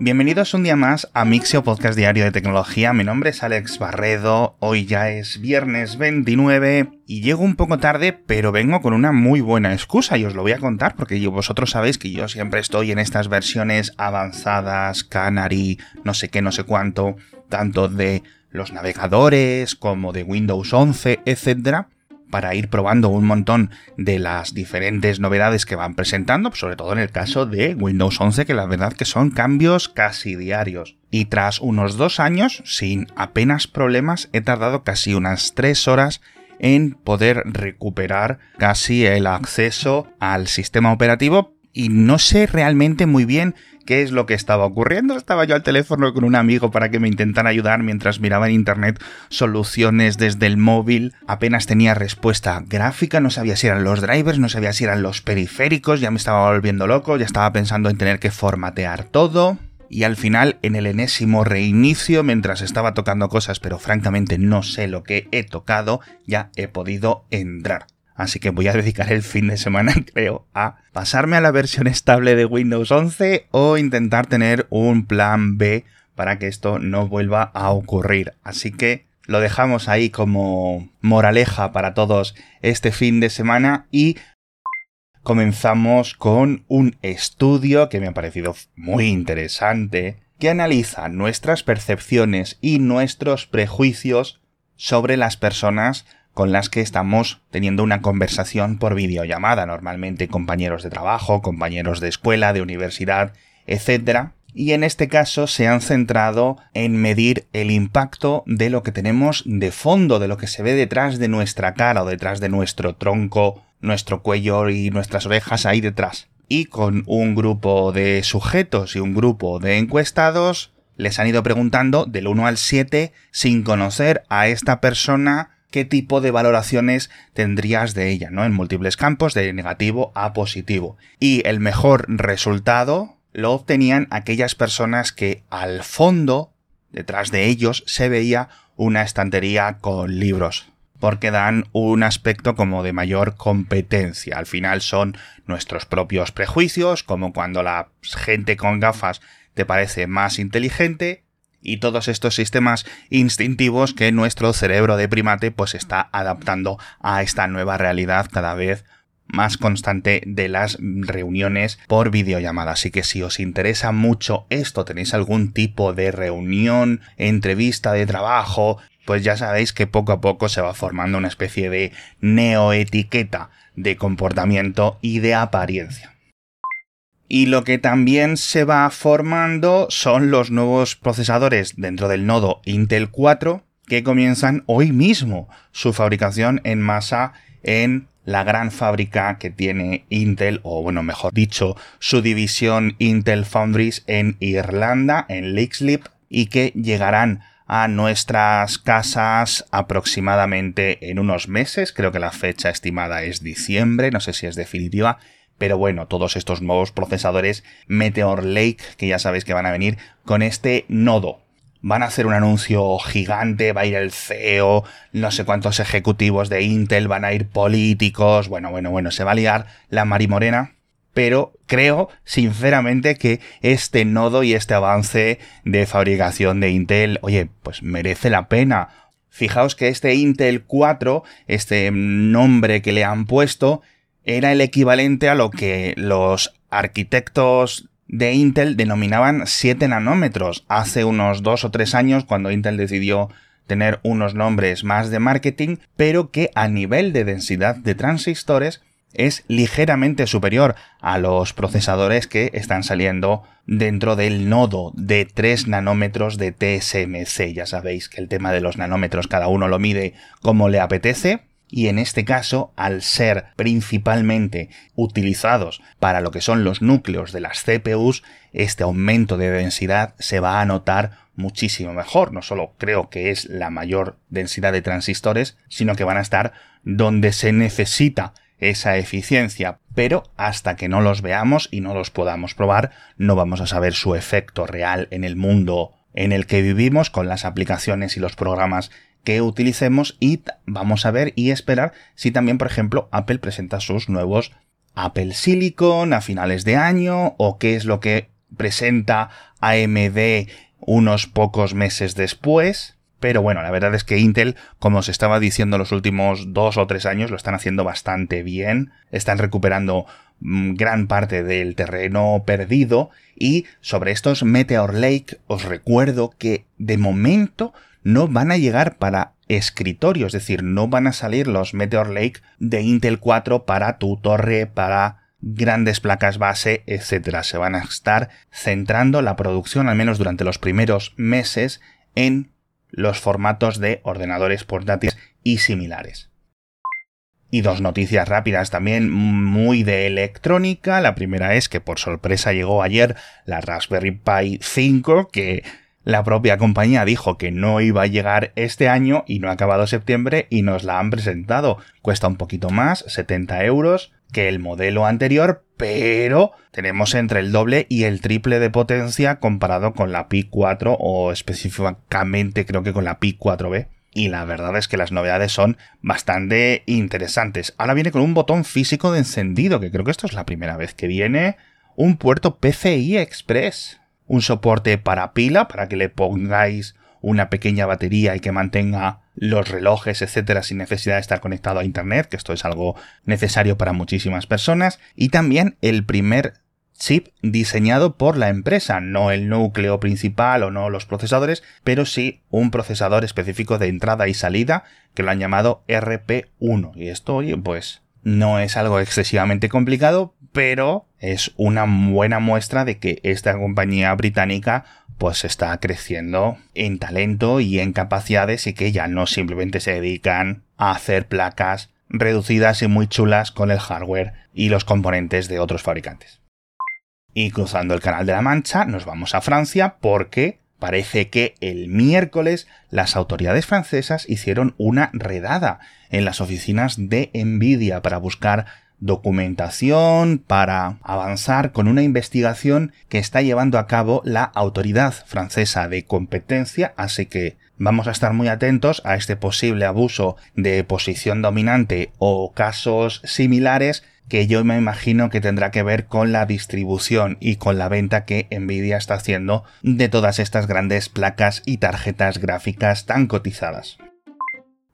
Bienvenidos un día más a Mixio Podcast Diario de Tecnología. Mi nombre es Alex Barredo. Hoy ya es viernes 29 y llego un poco tarde, pero vengo con una muy buena excusa y os lo voy a contar porque vosotros sabéis que yo siempre estoy en estas versiones avanzadas, Canary, no sé qué, no sé cuánto, tanto de los navegadores como de Windows 11, etcétera para ir probando un montón de las diferentes novedades que van presentando, sobre todo en el caso de Windows 11, que la verdad que son cambios casi diarios. Y tras unos dos años, sin apenas problemas, he tardado casi unas tres horas en poder recuperar casi el acceso al sistema operativo y no sé realmente muy bien qué es lo que estaba ocurriendo. Estaba yo al teléfono con un amigo para que me intentara ayudar mientras miraba en internet soluciones desde el móvil. Apenas tenía respuesta gráfica, no sabía si eran los drivers, no sabía si eran los periféricos, ya me estaba volviendo loco, ya estaba pensando en tener que formatear todo. Y al final, en el enésimo reinicio, mientras estaba tocando cosas, pero francamente no sé lo que he tocado, ya he podido entrar. Así que voy a dedicar el fin de semana, creo, a pasarme a la versión estable de Windows 11 o intentar tener un plan B para que esto no vuelva a ocurrir. Así que lo dejamos ahí como moraleja para todos este fin de semana y comenzamos con un estudio que me ha parecido muy interesante que analiza nuestras percepciones y nuestros prejuicios sobre las personas con las que estamos teniendo una conversación por videollamada, normalmente compañeros de trabajo, compañeros de escuela, de universidad, etc. Y en este caso se han centrado en medir el impacto de lo que tenemos de fondo, de lo que se ve detrás de nuestra cara o detrás de nuestro tronco, nuestro cuello y nuestras orejas ahí detrás. Y con un grupo de sujetos y un grupo de encuestados les han ido preguntando del 1 al 7 sin conocer a esta persona qué tipo de valoraciones tendrías de ella, ¿no? En múltiples campos, de negativo a positivo. Y el mejor resultado lo obtenían aquellas personas que al fondo, detrás de ellos, se veía una estantería con libros porque dan un aspecto como de mayor competencia. Al final son nuestros propios prejuicios, como cuando la gente con gafas te parece más inteligente y todos estos sistemas instintivos que nuestro cerebro de primate pues está adaptando a esta nueva realidad cada vez más constante de las reuniones por videollamada. Así que si os interesa mucho esto, tenéis algún tipo de reunión, entrevista de trabajo, pues ya sabéis que poco a poco se va formando una especie de neoetiqueta de comportamiento y de apariencia. Y lo que también se va formando son los nuevos procesadores dentro del nodo Intel 4 que comienzan hoy mismo su fabricación en masa en la gran fábrica que tiene Intel, o bueno, mejor dicho, su división Intel Foundries en Irlanda, en Leixlip, y que llegarán a nuestras casas aproximadamente en unos meses, creo que la fecha estimada es diciembre, no sé si es definitiva, pero bueno, todos estos nuevos procesadores Meteor Lake, que ya sabéis que van a venir con este nodo. Van a hacer un anuncio gigante, va a ir el CEO, no sé cuántos ejecutivos de Intel, van a ir políticos, bueno, bueno, bueno, se va a liar la marimorena, pero creo sinceramente que este nodo y este avance de fabricación de Intel, oye, pues merece la pena. Fijaos que este Intel 4, este nombre que le han puesto, era el equivalente a lo que los arquitectos de Intel denominaban 7 nanómetros hace unos 2 o 3 años cuando Intel decidió tener unos nombres más de marketing, pero que a nivel de densidad de transistores es ligeramente superior a los procesadores que están saliendo dentro del nodo de 3 nanómetros de TSMC. Ya sabéis que el tema de los nanómetros cada uno lo mide como le apetece y en este caso, al ser principalmente utilizados para lo que son los núcleos de las CPUs, este aumento de densidad se va a notar muchísimo mejor. No solo creo que es la mayor densidad de transistores, sino que van a estar donde se necesita esa eficiencia, pero hasta que no los veamos y no los podamos probar, no vamos a saber su efecto real en el mundo en el que vivimos con las aplicaciones y los programas que utilicemos y vamos a ver y esperar si también, por ejemplo, Apple presenta sus nuevos Apple Silicon a finales de año o qué es lo que presenta AMD unos pocos meses después. Pero bueno, la verdad es que Intel, como se estaba diciendo los últimos dos o tres años, lo están haciendo bastante bien. Están recuperando mm, gran parte del terreno perdido. Y sobre estos Meteor Lake, os recuerdo que de momento no van a llegar para escritorio, es decir, no van a salir los Meteor Lake de Intel 4 para tu torre, para grandes placas base, etcétera. Se van a estar centrando la producción, al menos durante los primeros meses, en los formatos de ordenadores portátiles y similares. Y dos noticias rápidas también muy de electrónica. La primera es que por sorpresa llegó ayer la Raspberry Pi 5, que la propia compañía dijo que no iba a llegar este año y no ha acabado septiembre y nos la han presentado. Cuesta un poquito más, 70 euros que el modelo anterior, pero tenemos entre el doble y el triple de potencia comparado con la Pi 4 o específicamente creo que con la Pi 4B. Y la verdad es que las novedades son bastante interesantes. Ahora viene con un botón físico de encendido, que creo que esto es la primera vez que viene. Un puerto PCI Express. Un soporte para pila, para que le pongáis una pequeña batería y que mantenga los relojes, etcétera, sin necesidad de estar conectado a internet, que esto es algo necesario para muchísimas personas, y también el primer chip diseñado por la empresa, no el núcleo principal o no los procesadores, pero sí un procesador específico de entrada y salida que lo han llamado RP1. Y esto, oye, pues no es algo excesivamente complicado, pero es una buena muestra de que esta compañía británica pues está creciendo en talento y en capacidades y que ya no simplemente se dedican a hacer placas reducidas y muy chulas con el hardware y los componentes de otros fabricantes. Y cruzando el Canal de la Mancha nos vamos a Francia porque parece que el miércoles las autoridades francesas hicieron una redada en las oficinas de Nvidia para buscar documentación para avanzar con una investigación que está llevando a cabo la Autoridad Francesa de Competencia, así que vamos a estar muy atentos a este posible abuso de posición dominante o casos similares que yo me imagino que tendrá que ver con la distribución y con la venta que Nvidia está haciendo de todas estas grandes placas y tarjetas gráficas tan cotizadas.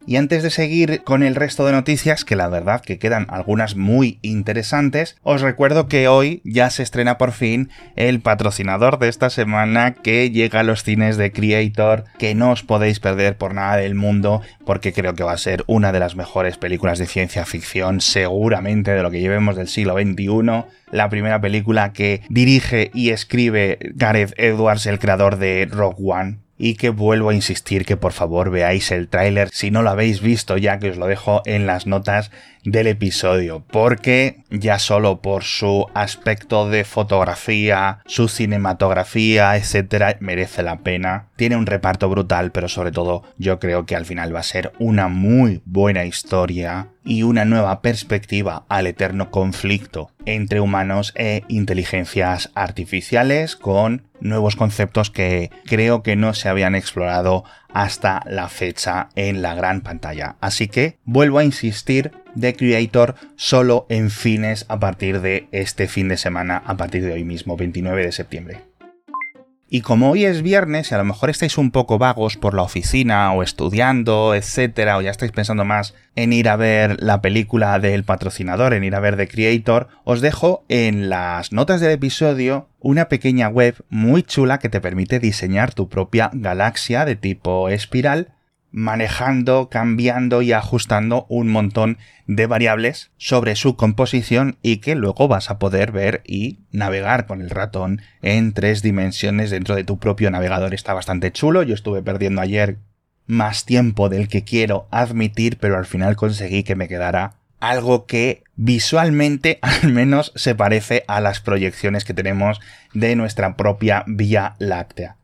Y antes de seguir con el resto de noticias, que la verdad que quedan algunas muy interesantes, os recuerdo que hoy ya se estrena por fin el patrocinador de esta semana que llega a los cines de Creator, que no os podéis perder por nada del mundo, porque creo que va a ser una de las mejores películas de ciencia ficción, seguramente de lo que llevemos del siglo XXI. La primera película que dirige y escribe Gareth Edwards, el creador de Rogue One, y que vuelvo a insistir que por favor veáis el tráiler si no lo habéis visto ya que os lo dejo en las notas del episodio porque ya solo por su aspecto de fotografía, su cinematografía, etcétera, merece la pena. Tiene un reparto brutal, pero sobre todo yo creo que al final va a ser una muy buena historia y una nueva perspectiva al eterno conflicto entre humanos e inteligencias artificiales con nuevos conceptos que creo que no se habían explorado hasta la fecha en la gran pantalla. Así que vuelvo a insistir de Creator solo en fines a partir de este fin de semana, a partir de hoy mismo, 29 de septiembre. Y como hoy es viernes y a lo mejor estáis un poco vagos por la oficina o estudiando, etcétera, o ya estáis pensando más en ir a ver la película del patrocinador, en ir a ver The Creator, os dejo en las notas del episodio una pequeña web muy chula que te permite diseñar tu propia galaxia de tipo espiral manejando, cambiando y ajustando un montón de variables sobre su composición y que luego vas a poder ver y navegar con el ratón en tres dimensiones dentro de tu propio navegador. Está bastante chulo. Yo estuve perdiendo ayer más tiempo del que quiero admitir, pero al final conseguí que me quedara algo que visualmente al menos se parece a las proyecciones que tenemos de nuestra propia Vía Láctea.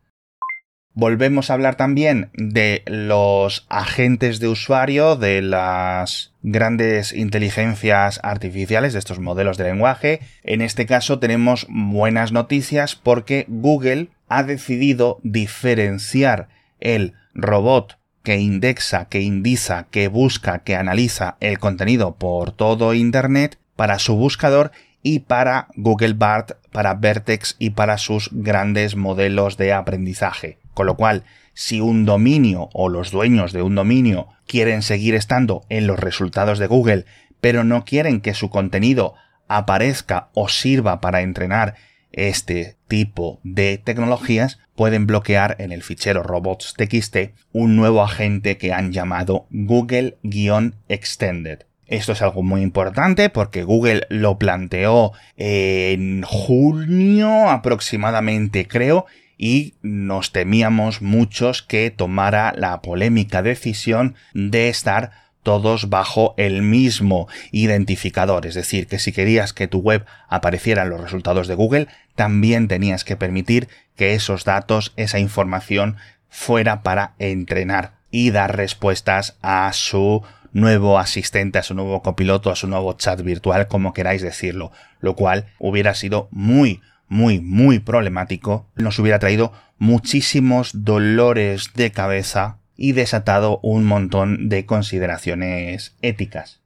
Volvemos a hablar también de los agentes de usuario, de las grandes inteligencias artificiales, de estos modelos de lenguaje. En este caso tenemos buenas noticias porque Google ha decidido diferenciar el robot que indexa, que indiza, que busca, que analiza el contenido por todo Internet para su buscador y para Google BART, para Vertex y para sus grandes modelos de aprendizaje. Con lo cual, si un dominio o los dueños de un dominio quieren seguir estando en los resultados de Google, pero no quieren que su contenido aparezca o sirva para entrenar este tipo de tecnologías, pueden bloquear en el fichero robots.txt un nuevo agente que han llamado Google-Extended. Esto es algo muy importante porque Google lo planteó en junio aproximadamente, creo, y nos temíamos muchos que tomara la polémica decisión de estar todos bajo el mismo identificador. Es decir, que si querías que tu web apareciera en los resultados de Google, también tenías que permitir que esos datos, esa información, fuera para entrenar y dar respuestas a su nuevo asistente, a su nuevo copiloto, a su nuevo chat virtual, como queráis decirlo, lo cual hubiera sido muy, muy, muy problemático, nos hubiera traído muchísimos dolores de cabeza y desatado un montón de consideraciones éticas.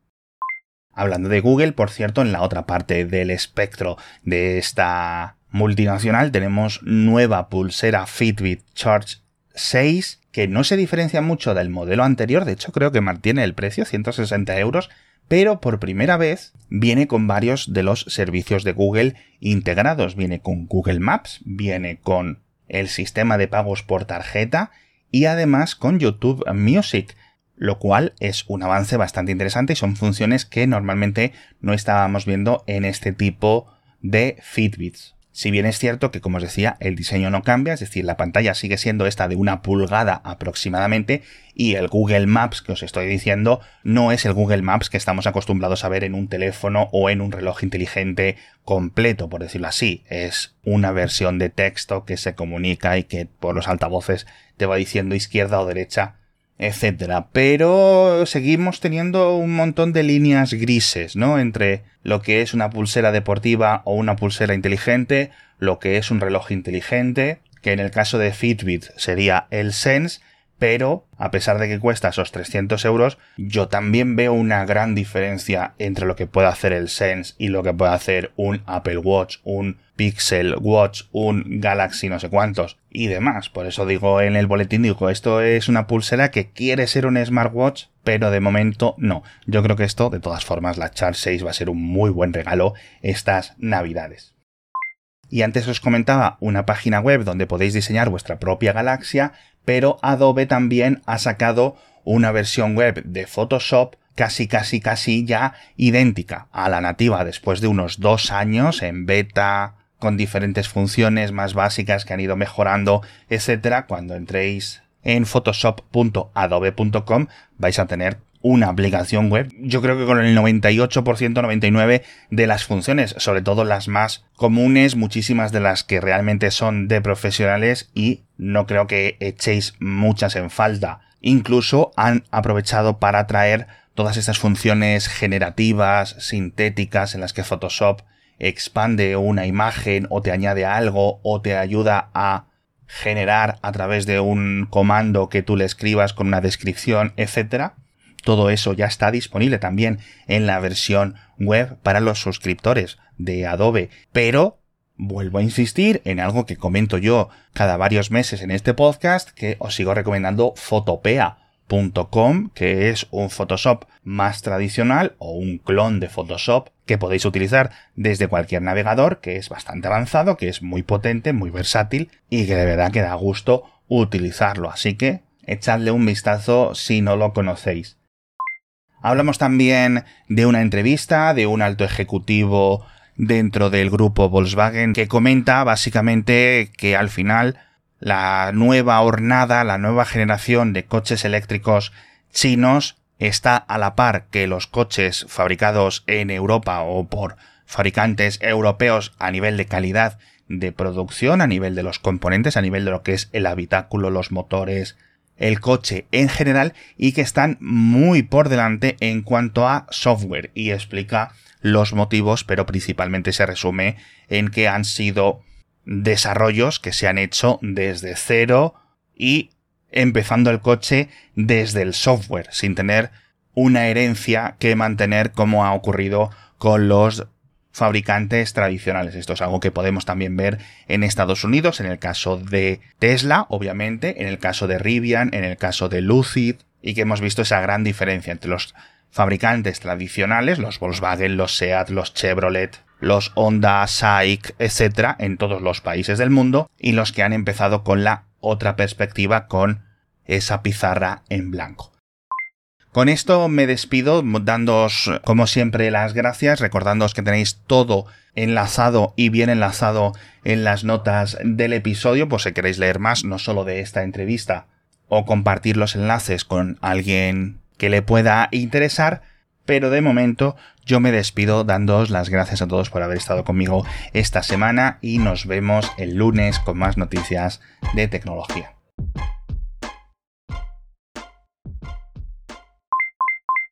Hablando de Google, por cierto, en la otra parte del espectro de esta multinacional tenemos nueva pulsera Fitbit Charge 6 que no se diferencia mucho del modelo anterior, de hecho creo que mantiene el precio 160 euros, pero por primera vez viene con varios de los servicios de Google integrados. Viene con Google Maps, viene con el sistema de pagos por tarjeta y además con YouTube Music, lo cual es un avance bastante interesante y son funciones que normalmente no estábamos viendo en este tipo de Fitbits. Si bien es cierto que, como os decía, el diseño no cambia, es decir, la pantalla sigue siendo esta de una pulgada aproximadamente y el Google Maps que os estoy diciendo no es el Google Maps que estamos acostumbrados a ver en un teléfono o en un reloj inteligente completo, por decirlo así. Es una versión de texto que se comunica y que por los altavoces te va diciendo izquierda o derecha etcétera. Pero seguimos teniendo un montón de líneas grises, ¿no? Entre lo que es una pulsera deportiva o una pulsera inteligente, lo que es un reloj inteligente, que en el caso de Fitbit sería el Sense, pero a pesar de que cuesta esos 300 euros, yo también veo una gran diferencia entre lo que puede hacer el Sense y lo que puede hacer un Apple Watch, un Pixel Watch, un Galaxy no sé cuántos y demás. Por eso digo en el boletín, digo, esto es una pulsera que quiere ser un smartwatch, pero de momento no. Yo creo que esto, de todas formas, la Charge 6 va a ser un muy buen regalo estas navidades. Y antes os comentaba una página web donde podéis diseñar vuestra propia galaxia, pero Adobe también ha sacado una versión web de Photoshop casi casi casi ya idéntica a la nativa después de unos dos años en beta con diferentes funciones más básicas que han ido mejorando, etcétera. Cuando entréis en photoshop.adobe.com vais a tener una aplicación web, yo creo que con el 98%, 99% de las funciones, sobre todo las más comunes, muchísimas de las que realmente son de profesionales y no creo que echéis muchas en falta. Incluso han aprovechado para traer todas estas funciones generativas, sintéticas, en las que Photoshop expande una imagen o te añade algo o te ayuda a generar a través de un comando que tú le escribas con una descripción, etcétera todo eso ya está disponible también en la versión web para los suscriptores de Adobe. Pero vuelvo a insistir en algo que comento yo cada varios meses en este podcast, que os sigo recomendando Fotopea.com, que es un Photoshop más tradicional o un clon de Photoshop que podéis utilizar desde cualquier navegador, que es bastante avanzado, que es muy potente, muy versátil y que de verdad que da gusto utilizarlo. Así que echadle un vistazo si no lo conocéis. Hablamos también de una entrevista de un alto ejecutivo dentro del grupo Volkswagen que comenta básicamente que al final la nueva hornada, la nueva generación de coches eléctricos chinos está a la par que los coches fabricados en Europa o por fabricantes europeos a nivel de calidad de producción, a nivel de los componentes, a nivel de lo que es el habitáculo, los motores, el coche en general y que están muy por delante en cuanto a software. Y explica los motivos, pero principalmente se resume en que han sido desarrollos que se han hecho desde cero y empezando el coche desde el software, sin tener una herencia que mantener como ha ocurrido con los fabricantes tradicionales. Esto es algo que podemos también ver en Estados Unidos, en el caso de Tesla, obviamente, en el caso de Rivian, en el caso de Lucid, y que hemos visto esa gran diferencia entre los fabricantes tradicionales, los Volkswagen, los Seat, los Chevrolet, los Honda, SAIC, etc., en todos los países del mundo, y los que han empezado con la otra perspectiva, con esa pizarra en blanco. Con esto me despido dándoos, como siempre, las gracias, recordándoos que tenéis todo enlazado y bien enlazado en las notas del episodio, por si queréis leer más, no solo de esta entrevista, o compartir los enlaces con alguien que le pueda interesar, pero de momento yo me despido dándoos las gracias a todos por haber estado conmigo esta semana y nos vemos el lunes con más noticias de tecnología.